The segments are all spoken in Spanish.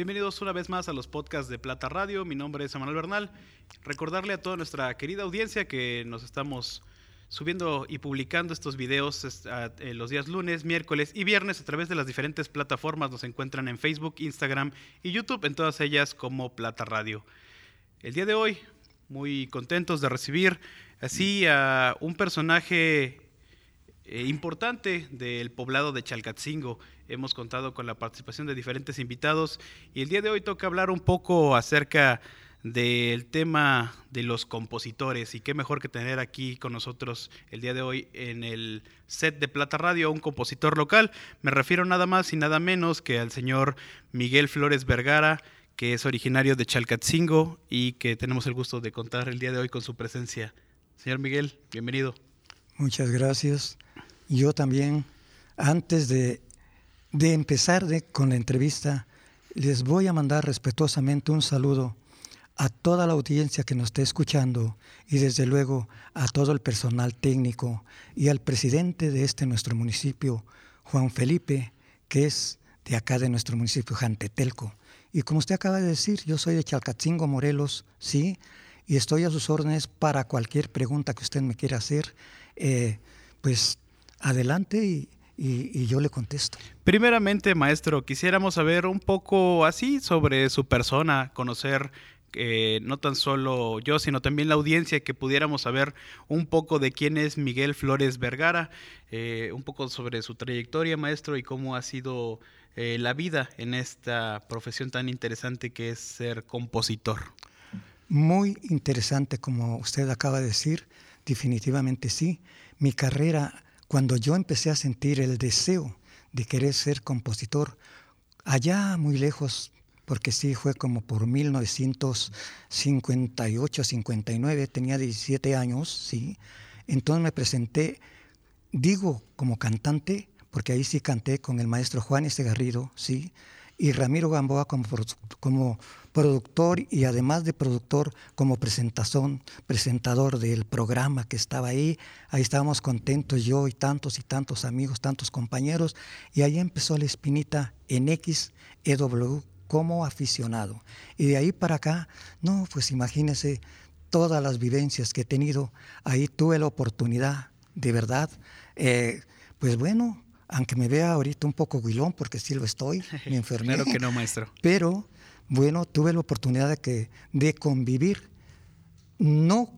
Bienvenidos una vez más a los podcasts de Plata Radio. Mi nombre es Emanuel Bernal. Recordarle a toda nuestra querida audiencia que nos estamos subiendo y publicando estos videos eh, los días lunes, miércoles y viernes a través de las diferentes plataformas. Nos encuentran en Facebook, Instagram y YouTube, en todas ellas como Plata Radio. El día de hoy, muy contentos de recibir así a un personaje eh, importante del poblado de Chalcatzingo. Hemos contado con la participación de diferentes invitados y el día de hoy toca hablar un poco acerca del tema de los compositores y qué mejor que tener aquí con nosotros el día de hoy en el set de Plata Radio un compositor local. Me refiero nada más y nada menos que al señor Miguel Flores Vergara, que es originario de Chalcatzingo y que tenemos el gusto de contar el día de hoy con su presencia. Señor Miguel, bienvenido. Muchas gracias. Yo también, antes de, de empezar con la entrevista, les voy a mandar respetuosamente un saludo a toda la audiencia que nos esté escuchando y desde luego a todo el personal técnico y al presidente de este nuestro municipio, Juan Felipe, que es de acá de nuestro municipio, Jantetelco. Y como usted acaba de decir, yo soy de Chalcatzingo, Morelos, ¿sí? Y estoy a sus órdenes para cualquier pregunta que usted me quiera hacer. Eh, pues adelante y, y, yo le contesto. Primeramente, maestro, quisiéramos saber un poco así sobre su persona, conocer no tan solo yo, sino también la audiencia, que pudiéramos saber un poco de quién es Miguel Flores Vergara, eh, un poco sobre su trayectoria, maestro, y cómo ha sido eh, la vida en esta profesión tan interesante que es ser compositor. Muy interesante, como usted acaba de decir, definitivamente sí. Mi carrera, cuando yo empecé a sentir el deseo de querer ser compositor, allá muy lejos porque sí fue como por 1958, 59, tenía 17 años, sí. Entonces me presenté, digo como cantante, porque ahí sí canté con el maestro Juan Garrido, sí, y Ramiro Gamboa como, como productor y además de productor como presentación, presentador del programa que estaba ahí. Ahí estábamos contentos yo y tantos y tantos amigos, tantos compañeros, y ahí empezó la espinita en XEW como aficionado. Y de ahí para acá, no, pues imagínese todas las vivencias que he tenido. Ahí tuve la oportunidad, de verdad, eh, pues bueno, aunque me vea ahorita un poco guilón, porque sí lo estoy, me enfermé. claro que no, maestro. Pero bueno, tuve la oportunidad de, que, de convivir, no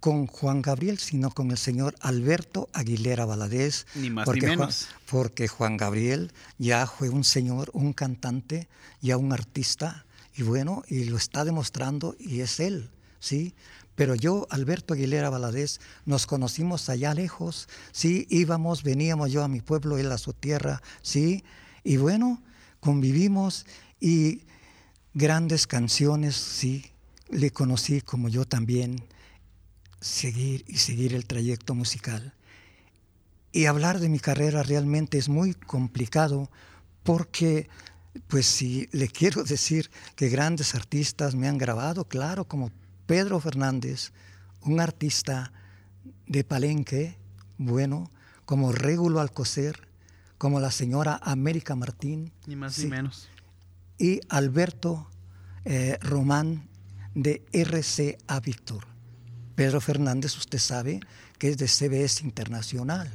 con Juan Gabriel, sino con el señor Alberto Aguilera Valadez. Ni más porque ni menos. Juan, porque Juan Gabriel ya fue un señor, un cantante, ya un artista, y bueno, y lo está demostrando, y es él, ¿sí? Pero yo, Alberto Aguilera Valadez, nos conocimos allá lejos, ¿sí? Íbamos, veníamos yo a mi pueblo, él a su tierra, ¿sí? Y bueno, convivimos y grandes canciones, sí, le conocí como yo también seguir y seguir el trayecto musical. Y hablar de mi carrera realmente es muy complicado porque, pues si le quiero decir que grandes artistas me han grabado, claro, como Pedro Fernández, un artista de Palenque, bueno, como Régulo Alcocer, como la señora América Martín. Ni más ni menos. Y Alberto eh, Román de RCA Víctor. Pedro Fernández, usted sabe que es de CBS Internacional,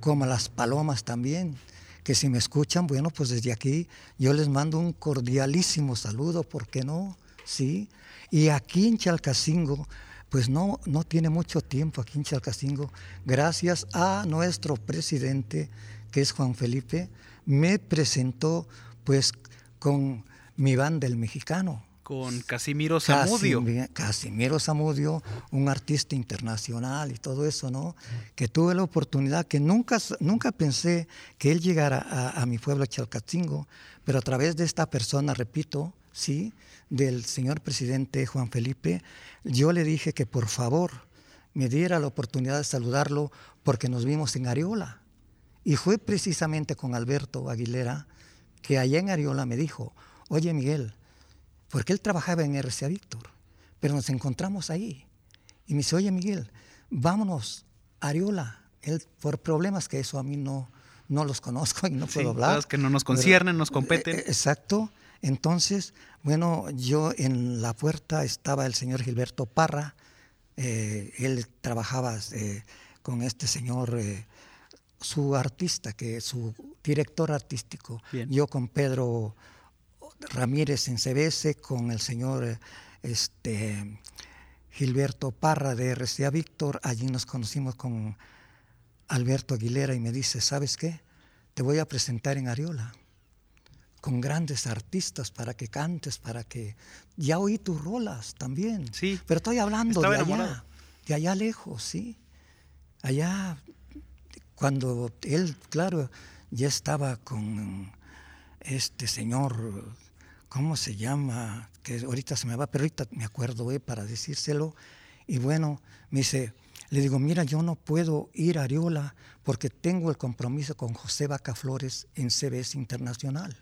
como las palomas también, que si me escuchan, bueno, pues desde aquí yo les mando un cordialísimo saludo, ¿por qué no? Sí. Y aquí en Chalcacingo, pues no, no tiene mucho tiempo aquí en Chalcacingo, gracias a nuestro presidente, que es Juan Felipe, me presentó pues con mi banda El Mexicano con Casimiro Zamudio. Casimiro Zamudio, un artista internacional y todo eso, ¿no? Que tuve la oportunidad, que nunca, nunca pensé que él llegara a, mi pueblo Chalcatzingo, pero a través de esta persona, repito, sí, del señor presidente Juan Felipe, yo le dije que por favor me diera la oportunidad de saludarlo porque nos vimos en Ariola. Y fue precisamente con Alberto Aguilera que allá en Ariola me dijo, oye Miguel, porque él trabajaba en RCA Víctor, pero nos encontramos ahí. Y me dice, oye Miguel, vámonos a Ariola. Él, por problemas que eso a mí no, no los conozco y no puedo hablar. que no nos conciernen, nos competen. Eh, exacto. Entonces, bueno, yo en la puerta estaba el señor Gilberto Parra, eh, él trabajaba eh, con este señor, eh, su artista, que su director artístico, yo con Pedro Ramírez en CBS, con el señor este, Gilberto Parra de RCA Víctor, allí nos conocimos con Alberto Aguilera y me dice, ¿sabes qué? Te voy a presentar en Ariola con grandes artistas para que cantes, para que... Ya oí tus rolas también. Sí. Pero estoy hablando de allá, de allá lejos, ¿sí? Allá, cuando él, claro, ya estaba con este señor, ¿cómo se llama? Que ahorita se me va, pero ahorita me acuerdo eh, para decírselo. Y bueno, me dice, le digo, mira, yo no puedo ir a Ariola porque tengo el compromiso con José Vaca Flores en CBS Internacional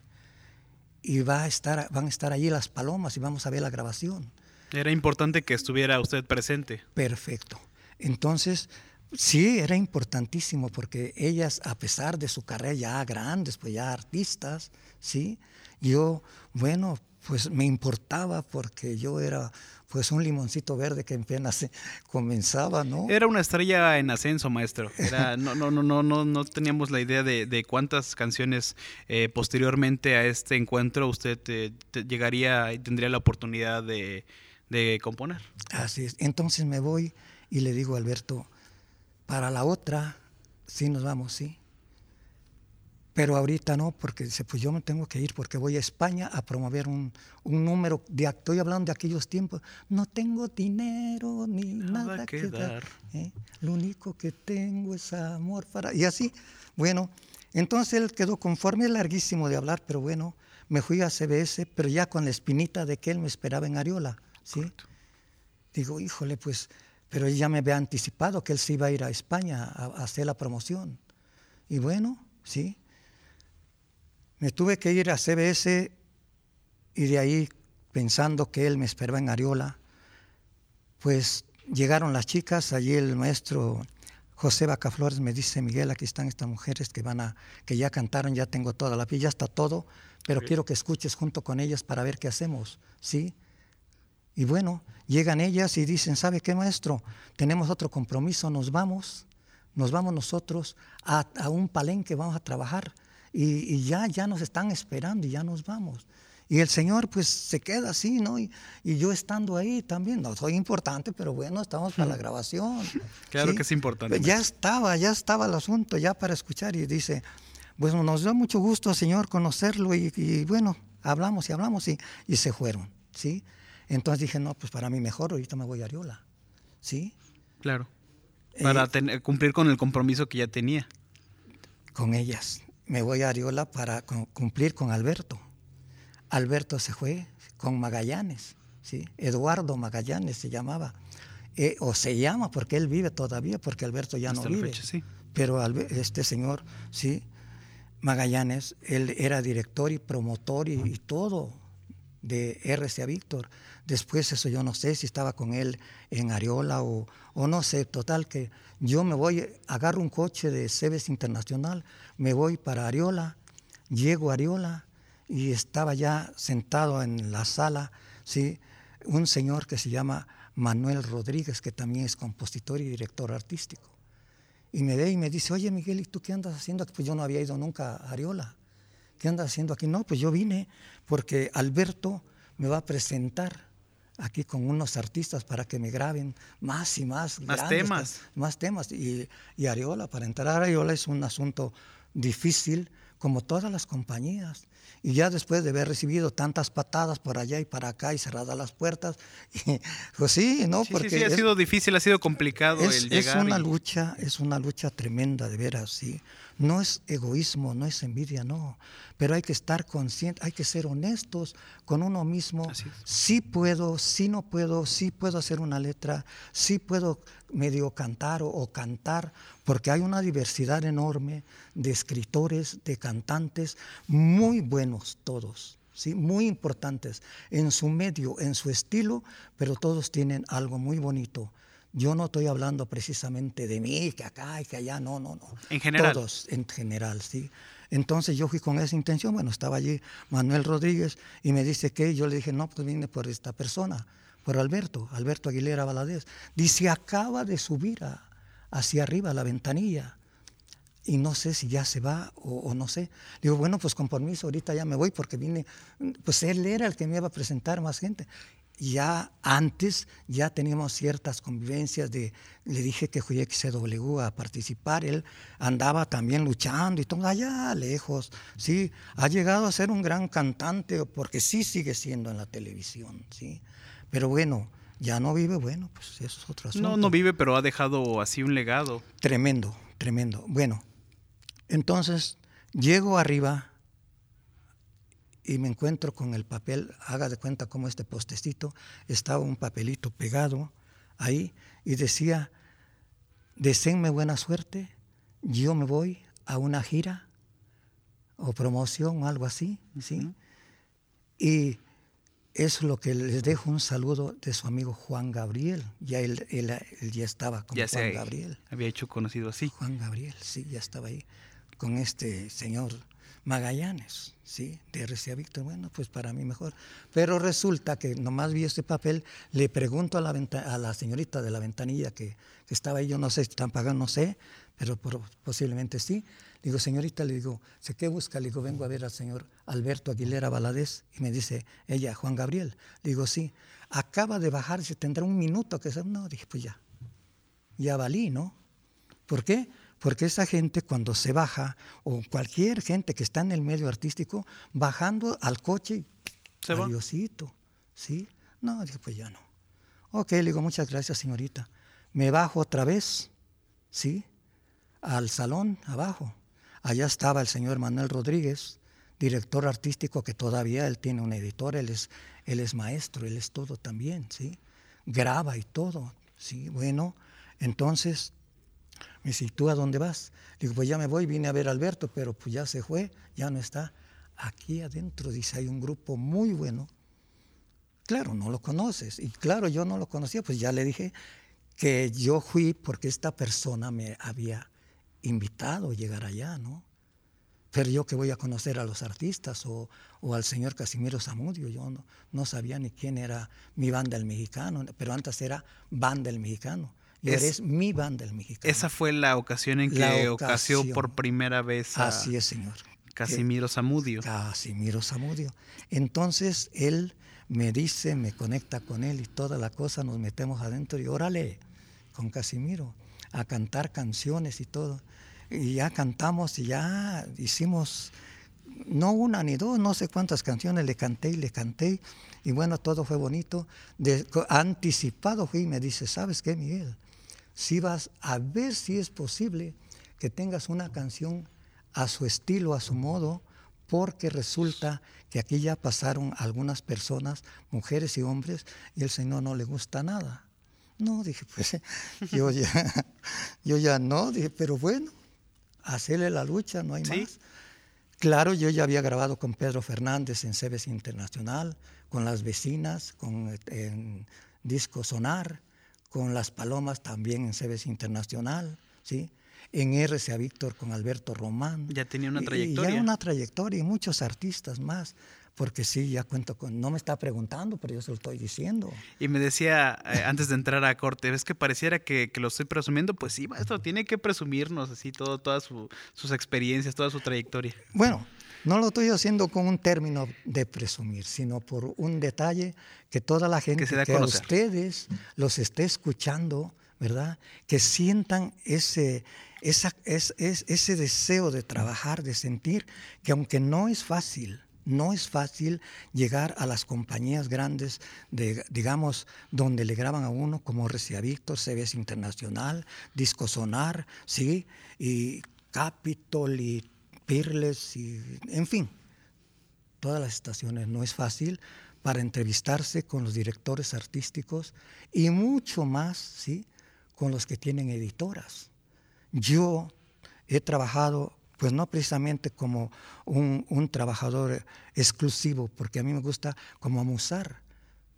y va a estar, van a estar allí las palomas y vamos a ver la grabación. Era importante que estuviera usted presente. Perfecto. Entonces, sí, era importantísimo porque ellas, a pesar de su carrera ya grandes, pues ya artistas, ¿sí? Yo, bueno, pues me importaba porque yo era pues un limoncito verde que apenas comenzaba, ¿no? Era una estrella en ascenso, maestro. no, no, no, no, no, no teníamos la idea de, cuántas canciones eh, posteriormente a este encuentro usted llegaría y tendría la oportunidad de, de componer. Así es. Entonces me voy y le digo a Alberto, para la otra, sí nos vamos, sí. Pero ahorita no, porque dice, pues yo me tengo que ir porque voy a España a promover un, número, de, estoy hablando de aquellos tiempos, no tengo dinero ni nada, que, dar. ¿eh? Lo único que tengo es amor para... Y así, bueno, entonces él quedó conforme, es larguísimo de hablar, pero bueno, me fui a CBS, pero ya con la espinita de que él me esperaba en Ariola, ¿sí? Digo, híjole, pues, pero él ya me había anticipado que él se iba a ir a España a hacer la promoción. Y bueno, sí, me tuve que ir a CBS y de ahí, pensando que él me esperaba en Ariola, pues llegaron las chicas, allí el maestro José Bacaflores me dice, Miguel, aquí están estas mujeres que van a, que ya cantaron, ya tengo toda la piel, ya está todo, pero quiero que escuches junto con ellas para ver qué hacemos, ¿sí? Y bueno, llegan ellas y dicen, ¿sabe qué, maestro? Tenemos otro compromiso, nos vamos, nos vamos nosotros a, a un palenque, vamos a trabajar y, ya, ya nos están esperando y ya nos vamos. Y el Señor pues se queda así, ¿no? Y, yo estando ahí también, no soy importante, pero bueno, estamos para la grabación. Claro que es importante. Pues ya estaba, ya estaba el asunto, ya para escuchar y dice, pues nos da mucho gusto, Señor, conocerlo y, bueno, hablamos y hablamos y, y, se fueron, ¿sí? Entonces dije, no, pues para mí mejor, ahorita me voy a Ariola, ¿sí? Claro, para eh, tener, cumplir con el compromiso que ya tenía. Con ellas me voy a Ariola para cumplir con Alberto. Alberto se fue con Magallanes, ¿sí? Eduardo Magallanes se llamaba, eh, o se llama porque él vive todavía, porque Alberto ya no vive. Pero este señor, sí, Magallanes, él era director y promotor y, todo de RCA Víctor. Después eso yo no sé si estaba con él en Ariola o, o no sé, total que yo me voy, agarro un coche de Cebes Internacional, me voy para Ariola, llego a Ariola y estaba ya sentado en la sala, ¿sí? un señor que se llama Manuel Rodríguez, que también es compositor y director artístico. Y me ve y me dice, oye Miguel, ¿y tú qué andas haciendo? Pues yo no había ido nunca a Ariola. ¿Qué andas haciendo aquí? No, pues yo vine porque Alberto me va a presentar aquí con unos artistas para que me graben más y más. Más temas. Más temas. Y, y Ariola, para entrar a Ariola es un asunto difícil, como todas las compañías. Y ya después de haber recibido tantas patadas por allá y para acá y cerradas las puertas, pues sí, ¿no? Porque sí, ha sido difícil, ha sido complicado es, el llegar. Es una lucha, es una lucha tremenda, de veras, sí. No es egoísmo, no es envidia, no. Pero hay que estar consciente, hay que ser honestos con uno mismo. Sí puedo, sí no puedo, sí puedo hacer una letra, sí puedo medio cantar o, o cantar, porque hay una diversidad enorme de escritores, de cantantes, muy buenos todos. ¿Sí? muy importantes en su medio, en su estilo, pero todos tienen algo muy bonito yo no estoy hablando precisamente de mí, que acá y que allá, no, no, no. En general. Todos, en general, sí. Entonces yo fui con esa intención, bueno, estaba allí Manuel Rodríguez y me dice que yo le dije, no, pues vine por esta persona, por Alberto, Alberto Aguilera Valadez. Dice, acaba de subir hacia arriba a la ventanilla y no sé si ya se va o, no sé. Digo, bueno, pues con permiso, ahorita ya me voy porque vine, pues él era el que me iba a presentar más gente. Ya antes ya teníamos ciertas convivencias de, le dije que fui a XCW a participar, él andaba también luchando y todo allá lejos, sí, ha llegado a ser un gran cantante porque sí sigue siendo en la televisión, sí, pero bueno, ya no vive, bueno, pues eso es otro asunto. No, no vive, pero ha dejado así un legado. Tremendo, tremendo. Bueno, entonces, llego arriba y me encuentro con el papel, haga de cuenta como este postecito, estaba un papelito pegado ahí y decía, deseenme buena suerte, yo me voy a una gira o promoción o algo así, ¿sí? Y es lo que les dejo un saludo de su amigo Juan Gabriel. Ya él, ya estaba con Juan Gabriel. Había hecho conocido así. Juan Gabriel, sí, ya estaba ahí con este señor Magallanes, ¿sí? De RCA Víctor, bueno, pues para mí mejor. Pero resulta que nomás vi este papel, le pregunto a la, a la señorita de la ventanilla que, estaba ahí, yo no sé si están pagando, no sé, pero posiblemente sí. Le digo, señorita, le digo, ¿sé qué busca? Le digo, vengo a ver al señor Alberto Aguilera Valadez. Y me dice, ella, Juan Gabriel. Le digo, sí, acaba de bajarse, tendrá un minuto que se... No, dije, pues ya, ya valí, ¿no? ¿Por qué? Porque esa gente cuando se baja, o cualquier gente que está en el medio artístico, bajando al coche, se adiosito, ¿sí? No, dije, pues ya no. Ok, le digo, muchas gracias, señorita. Me bajo otra vez, ¿sí? Al salón abajo. Allá estaba el señor Manuel Rodríguez, director artístico que todavía él tiene un editor, él es, él es maestro, él es todo también, ¿sí? Graba y todo, ¿sí? Bueno, entonces me dice, ¿y tú a dónde vas? Digo, pues ya me voy, vine a ver a Alberto, pero pues ya se fue, ya no está. Aquí adentro, dice, hay un grupo muy bueno. Claro, no lo conoces. Y claro, yo no lo conocía, pues ya le dije que yo fui porque esta persona me había invitado a llegar allá, ¿no? Pero yo que voy a conocer a los artistas o, al señor Casimiro Zamudio, yo no, no, sabía ni quién era mi banda el mexicano, pero antes era banda el mexicano y eres mi banda el mexicano. Esa fue la ocasión en que ocasió por primera vez a Así es, señor. Casimiro Zamudio. Casimiro Zamudio. Entonces él me dice, me conecta con él y toda la cosa, nos metemos adentro y órale, con Casimiro, a cantar canciones y todo. Y ya cantamos y ya hicimos, no una ni dos, no sé cuántas canciones le canté y le canté. Y bueno, todo fue bonito. De, anticipado fui y me dice, ¿sabes qué, Miguel? Si vas a ver si es posible que tengas una canción a su estilo, a su modo, porque resulta que aquí ya pasaron algunas personas, mujeres y hombres, y el Señor no le gusta nada. No, dije, pues yo ya, yo ya no, dije, pero bueno, hacerle la lucha, no hay más. Claro, yo ya había grabado con Pedro Fernández en Cebes Internacional, con las vecinas, con en Disco Sonar, con Las Palomas también en CBS Internacional, ¿sí? en RCA Víctor con Alberto Román. Ya tenía una trayectoria. Y ya una trayectoria y muchos artistas más. Porque sí, ya cuento con. No me está preguntando, pero yo se lo estoy diciendo. Y me decía eh, antes de entrar a corte, ¿ves que pareciera que, lo estoy presumiendo? Pues sí, maestro, tiene que presumirnos así todo, todas sus experiencias, toda su trayectoria. Bueno, no lo estoy haciendo con un término de presumir, sino por un detalle que toda la gente que, a, ustedes los esté escuchando, ¿verdad? Que sientan ese, esa, ese deseo de trabajar, de sentir que aunque no es fácil, no es fácil llegar a las compañías grandes, de, digamos, donde le graban a uno, como RCA Víctor, CBS Internacional, Disco Sonar, ¿sí? Y Capitol y Pirles y, en fin, todas las estaciones. No es fácil para entrevistarse con los directores artísticos y mucho más, ¿sí? Con los que tienen editoras. Yo he trabajado, pues no precisamente como un, trabajador exclusivo, porque a mí me gusta como Musar,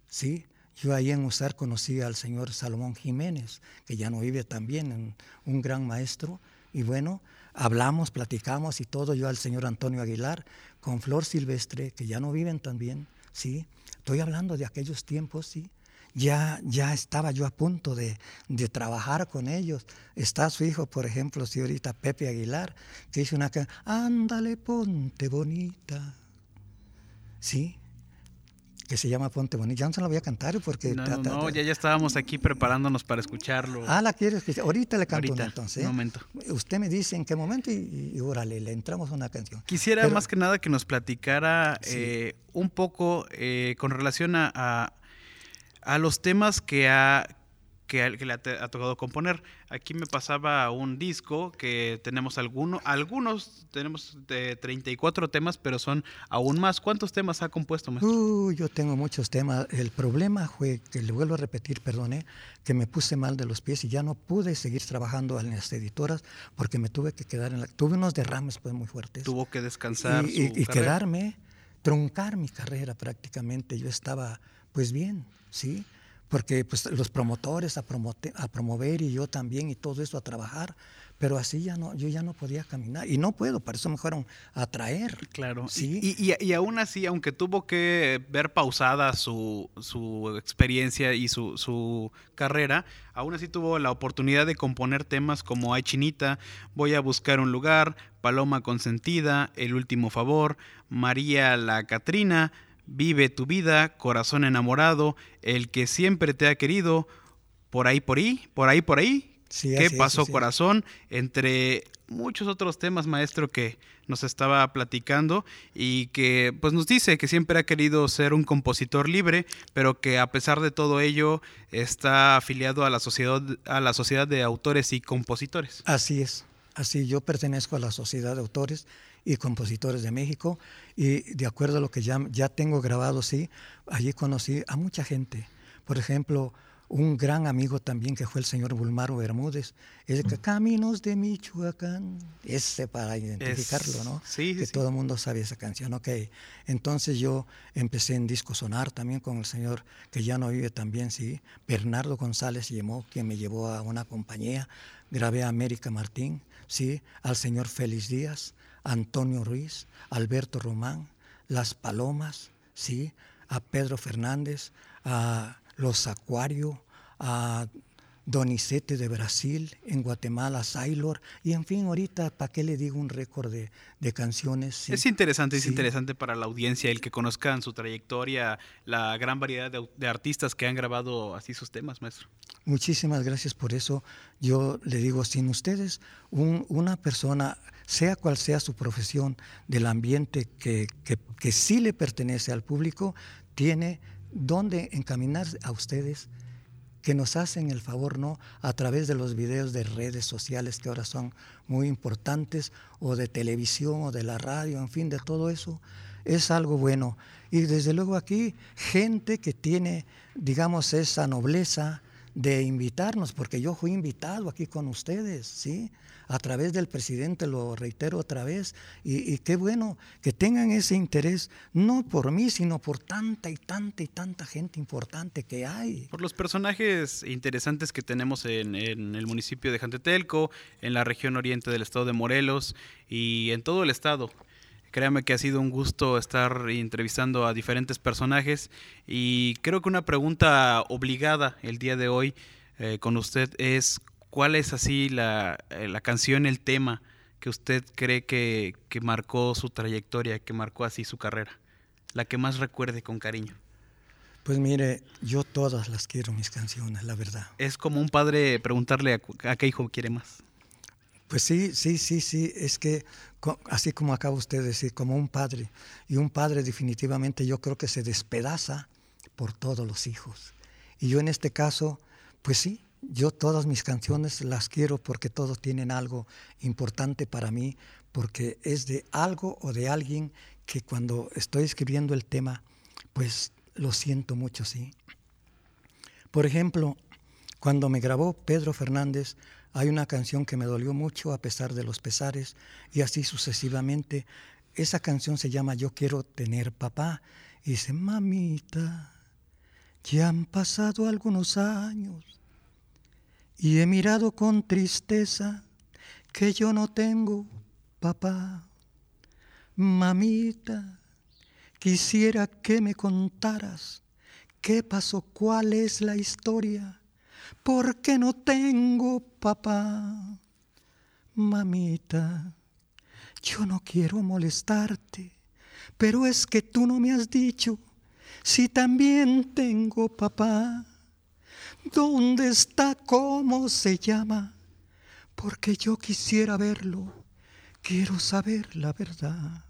¿sí? Yo ahí en Musar conocí al señor Salomón Jiménez, que ya no vive también, un gran maestro, y bueno, hablamos, platicamos y todo, yo al señor Antonio Aguilar, con Flor Silvestre, que ya no viven tan bien, ¿sí? Estoy hablando de aquellos tiempos, ¿sí? Ya, ya estaba yo a punto de, de, trabajar con ellos. Está su hijo, por ejemplo, sí, ahorita Pepe Aguilar, que dice una canción, ándale, ponte bonita. ¿Sí? Que se llama Ponte Bonito. Ya no se la voy a cantar porque... No, no, ya, ya estábamos aquí preparándonos para escucharlo. Ah, ¿la quieres? que Ahorita le canto Ahorita, entonces. Un momento. Usted me dice en qué momento y, y, órale, le entramos a una canción. Quisiera Pero, más que nada que nos platicara sí. eh, un poco eh, con relación a, a, a, los temas que ha, que, que le ha, ha, tocado componer. Aquí me pasaba un disco que tenemos alguno, algunos, tenemos de 34 temas, pero son aún más. ¿Cuántos temas ha compuesto, maestro? Uh, yo tengo muchos temas. El problema fue, que le vuelvo a repetir, perdone, que me puse mal de los pies y ya no pude seguir trabajando en las editoras porque me tuve que quedar en la... Tuve unos derrames pues muy fuertes. Tuvo que descansar. Y, y, y quedarme, truncar mi carrera prácticamente. Yo estaba pues bien, ¿sí? Porque pues, los promotores a, promote, a, promover y yo también y todo eso a trabajar, pero así ya no, yo ya no podía caminar y no puedo, para eso me fueron a traer. Claro, ¿sí? y, y, y aún así, aunque tuvo que ver pausada su, su experiencia y su, su, carrera, aún así tuvo la oportunidad de componer temas como Ay Chinita, Voy a buscar un lugar, Paloma consentida, El último favor, María la Catrina, Vive tu vida, corazón enamorado, el que siempre te ha querido, por ahí, por ahí, por ahí, por ahí. Sí, ¿Qué pasó, es, corazón? Entre muchos otros temas, maestro, que nos estaba platicando y que pues nos dice que siempre ha querido ser un compositor libre, pero que a pesar de todo ello está afiliado a la sociedad, a la sociedad de autores y compositores. Así es, así yo pertenezco a la sociedad de autores y compositores de México. Y de acuerdo a lo que ya, ya tengo grabado, sí, allí conocí a mucha gente. Por ejemplo, un gran amigo también que fue el señor Bulmaro Bermúdez, es que Caminos de Michoacán, ese para identificarlo, es, ¿no? Sí, que sí. todo el mundo sabe esa canción, ok. Entonces yo empecé en Disco Sonar también con el señor que ya no vive también, sí, Bernardo González Llemó, quien me llevó a una compañía, grabé a América Martín, sí, al señor Félix Díaz, Antonio Ruiz, Alberto Román, Las Palomas, ¿sí? a Pedro Fernández, a Los Acuario, a Donizete de Brasil, en Guatemala, Sailor, y en fin, ahorita, ¿para qué le digo un récord de, de, canciones? Sí. Es interesante, es interesante para la audiencia el que conozcan su trayectoria, la gran variedad de, de, artistas que han grabado así sus temas, maestro. Muchísimas gracias por eso. Yo le digo, sin ustedes, un, una persona, sea cual sea su profesión, del ambiente que, que, que sí le pertenece al público, tiene dónde encaminar a ustedes que nos hacen el favor, ¿no? A través de los videos de redes sociales que ahora son muy importantes, o de televisión, o de la radio, en fin, de todo eso, es algo bueno. Y desde luego aquí, gente que tiene, digamos, esa nobleza de invitarnos, porque yo fui invitado aquí con ustedes, ¿sí? A través del presidente, lo reitero otra vez, y, qué bueno que tengan ese interés, no por mí, sino por tanta y tanta y tanta gente importante que hay. Por los personajes interesantes que tenemos en, en el municipio de Jantetelco, en la región oriente del estado de Morelos y en todo el estado. Créame que ha sido un gusto estar entrevistando a diferentes personajes y creo que una pregunta obligada el día de hoy eh, con usted es cuál es así la, eh, la, canción, el tema que usted cree que, que marcó su trayectoria, que marcó así su carrera, la que más recuerde con cariño. Pues mire, yo todas las quiero, mis canciones, la verdad. Es como un padre preguntarle a, a qué hijo quiere más. Pues sí, sí, sí, sí, es que así como acaba usted de decir, como un padre, y un padre definitivamente yo creo que se despedaza por todos los hijos. Y yo en este caso, pues sí, yo todas mis canciones las quiero porque todos tienen algo importante para mí, porque es de algo o de alguien que cuando estoy escribiendo el tema, pues lo siento mucho, sí. Por ejemplo, cuando me grabó Pedro Fernández, hay una canción que me dolió mucho a pesar de los pesares y así sucesivamente. Esa canción se llama Yo quiero tener papá y dice, mamita, ya han pasado algunos años y he mirado con tristeza que yo no tengo papá. Mamita, quisiera que me contaras qué pasó, cuál es la historia, por qué no tengo papá. Mamita, yo no quiero molestarte, pero es que tú no me has dicho si también tengo papá. ¿Dónde está? ¿Cómo se llama? Porque yo quisiera verlo, quiero saber la verdad.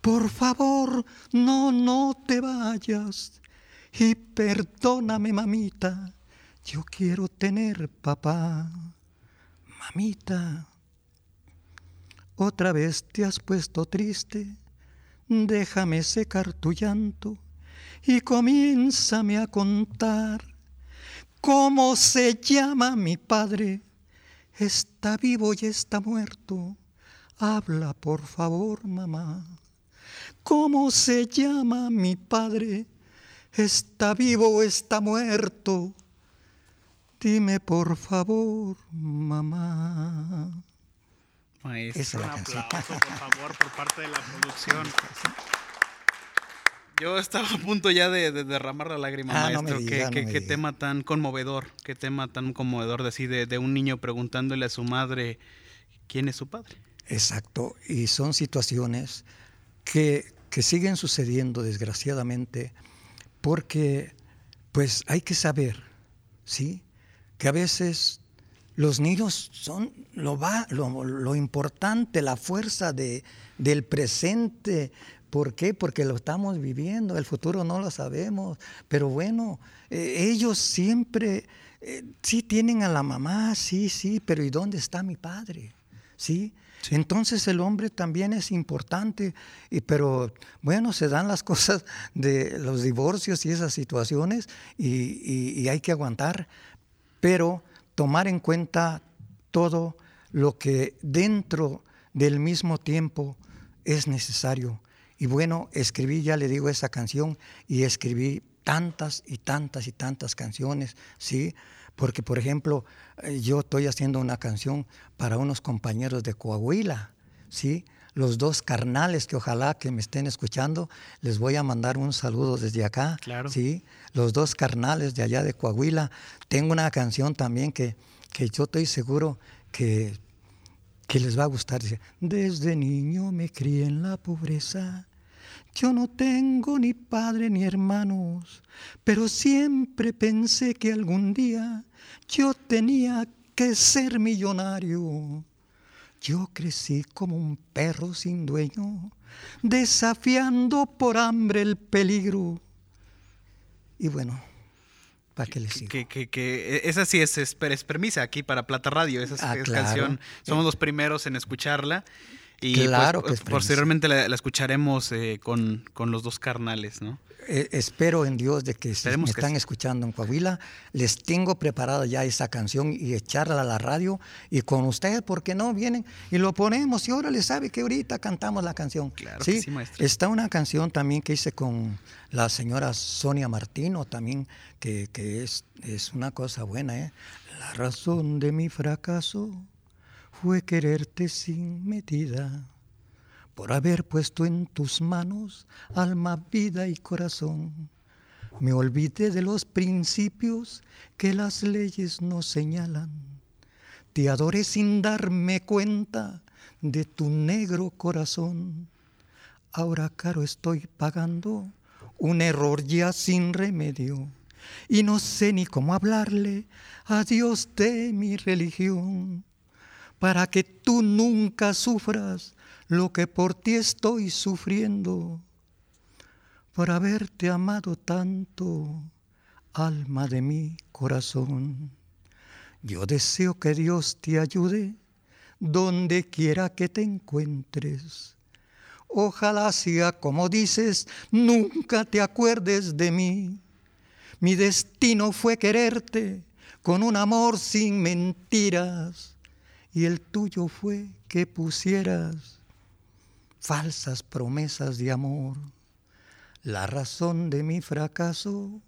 Por favor, no, no te vayas y perdóname, mamita, yo quiero tener papá. Mamita, otra vez te has puesto triste, déjame secar tu llanto y comiénzame a contar cómo se llama mi padre. Está vivo y está muerto. Habla, por favor, mamá. ¿Cómo se llama mi padre? ¿Está vivo o está muerto? Dime, por favor, mamá. Maestro, un aplauso, por favor, por parte de la producción. Yo estaba a punto ya de, derramar la lágrima, ah, maestro. qué, tema tan conmovedor, qué tema tan conmovedor de, de, un niño preguntándole a su madre quién es su padre. Exacto, y son situaciones que, que siguen sucediendo desgraciadamente porque pues hay que saber, ¿sí? Que a veces los niños son lo, va, lo, lo importante, la fuerza de, del presente, ¿Por qué? Porque lo estamos viviendo, el futuro no lo sabemos, pero bueno, eh, ellos siempre, eh, sí tienen a la mamá, sí, sí, pero ¿y dónde está mi padre? ¿Sí? Entonces el hombre también es importante, y, pero bueno, se dan las cosas de los divorcios y esas situaciones y, y hay que aguantar, pero tomar en cuenta todo lo que dentro del mismo tiempo es necesario y bueno, escribí, ya le digo, esa canción y escribí tantas y tantas y tantas canciones, ¿sí? Porque, por ejemplo, eh, yo estoy haciendo una canción para unos compañeros de Coahuila, ¿sí? Los dos carnales que ojalá que me estén escuchando, les voy a mandar un saludo desde acá, claro. ¿sí? Los dos carnales de allá de Coahuila. Tengo una canción también que, que yo estoy seguro que que les va a gustar. Dice, desde niño me crié en la pobreza. Yo no tengo ni padre ni hermanos, pero siempre pensé que algún día yo tenía que ser millonario. Yo crecí como un perro sin dueño, desafiando por hambre el peligro. Y bueno, para que les Que, que, que, e, esa sí es, es, premisa aquí para Plata Radio, esa ah, canción. Somos los primeros en escucharla. Y pues, claro que posteriormente la, escucharemos eh, con, con, los dos carnales, ¿no? Eh, espero en Dios de que si me están escuchando en Coahuila, les tengo preparada ya esa canción y echarla a la radio y con ustedes, ¿por qué no? Vienen y lo ponemos y ahora les sabe que ahorita cantamos la canción. Claro ¿Sí? sí, maestro. Está una canción también que hice con la señora Sonia Martino también, que, que es, es una cosa buena, ¿eh? La razón de mi fracaso fue quererte sin medida por haber puesto en tus manos alma, vida y corazón. Me olvidé de los principios que las leyes nos señalan. Te adoré sin darme cuenta de tu negro corazón. Ahora caro estoy pagando un error ya sin remedio y no sé ni cómo hablarle a Dios de mi religión para que tú nunca sufras lo que por ti estoy sufriendo, por haberte amado tanto, alma de mi corazón. Yo deseo que Dios te ayude donde quiera que te encuentres. Ojalá sea como dices, nunca te acuerdes de mí. Mi destino fue quererte con un amor sin mentiras y el tuyo fue que pusieras falsas promesas de amor. La razón de mi fracaso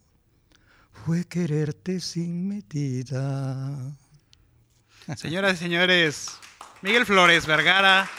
fue quererte sin medida. Señoras y señores, Miguel Flores Vergara,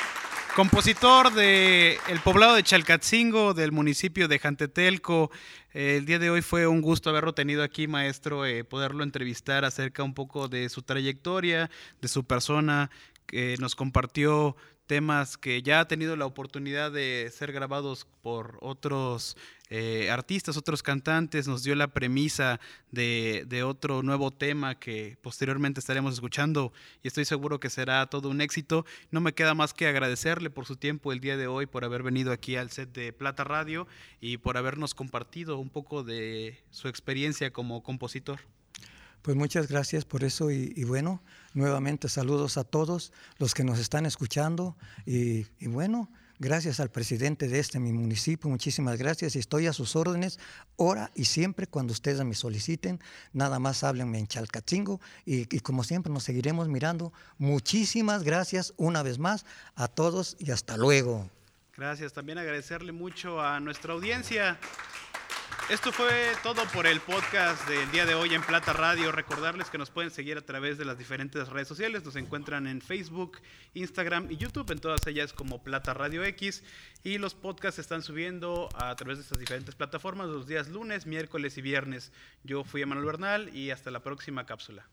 compositor de el poblado de Chalcatzingo, del municipio de Jantetelco. el día de hoy fue un gusto haberlo tenido aquí, maestro, eh, poderlo entrevistar acerca un poco de su trayectoria, de su persona, que nos compartió temas que ya ha tenido la oportunidad de ser grabados por otros eh, artistas, otros cantantes, nos dio la premisa de, de, otro nuevo tema que posteriormente estaremos escuchando y estoy seguro que será todo un éxito. No me queda más que agradecerle por su tiempo el día de hoy, por haber venido aquí al set de Plata Radio y por habernos compartido un poco de su experiencia como compositor. Pues muchas gracias por eso y, bueno, nuevamente saludos a todos los que nos están escuchando y, y, bueno, gracias al presidente de este mi municipio, muchísimas gracias y estoy a sus órdenes ahora y siempre cuando ustedes me soliciten, nada más háblenme en Chalcatzingo y, y como siempre nos seguiremos mirando. Muchísimas gracias una vez más a todos y hasta luego. Gracias, también agradecerle mucho a nuestra audiencia. Esto fue todo por el podcast del día de hoy en Plata Radio. Recordarles que nos pueden seguir a través de las diferentes redes sociales. Nos encuentran en Facebook, Instagram y YouTube, en todas ellas como Plata Radio X. Y los podcasts se están subiendo a través de estas diferentes plataformas los días lunes, miércoles y viernes. Yo fui Emanuel Bernal y hasta la próxima cápsula.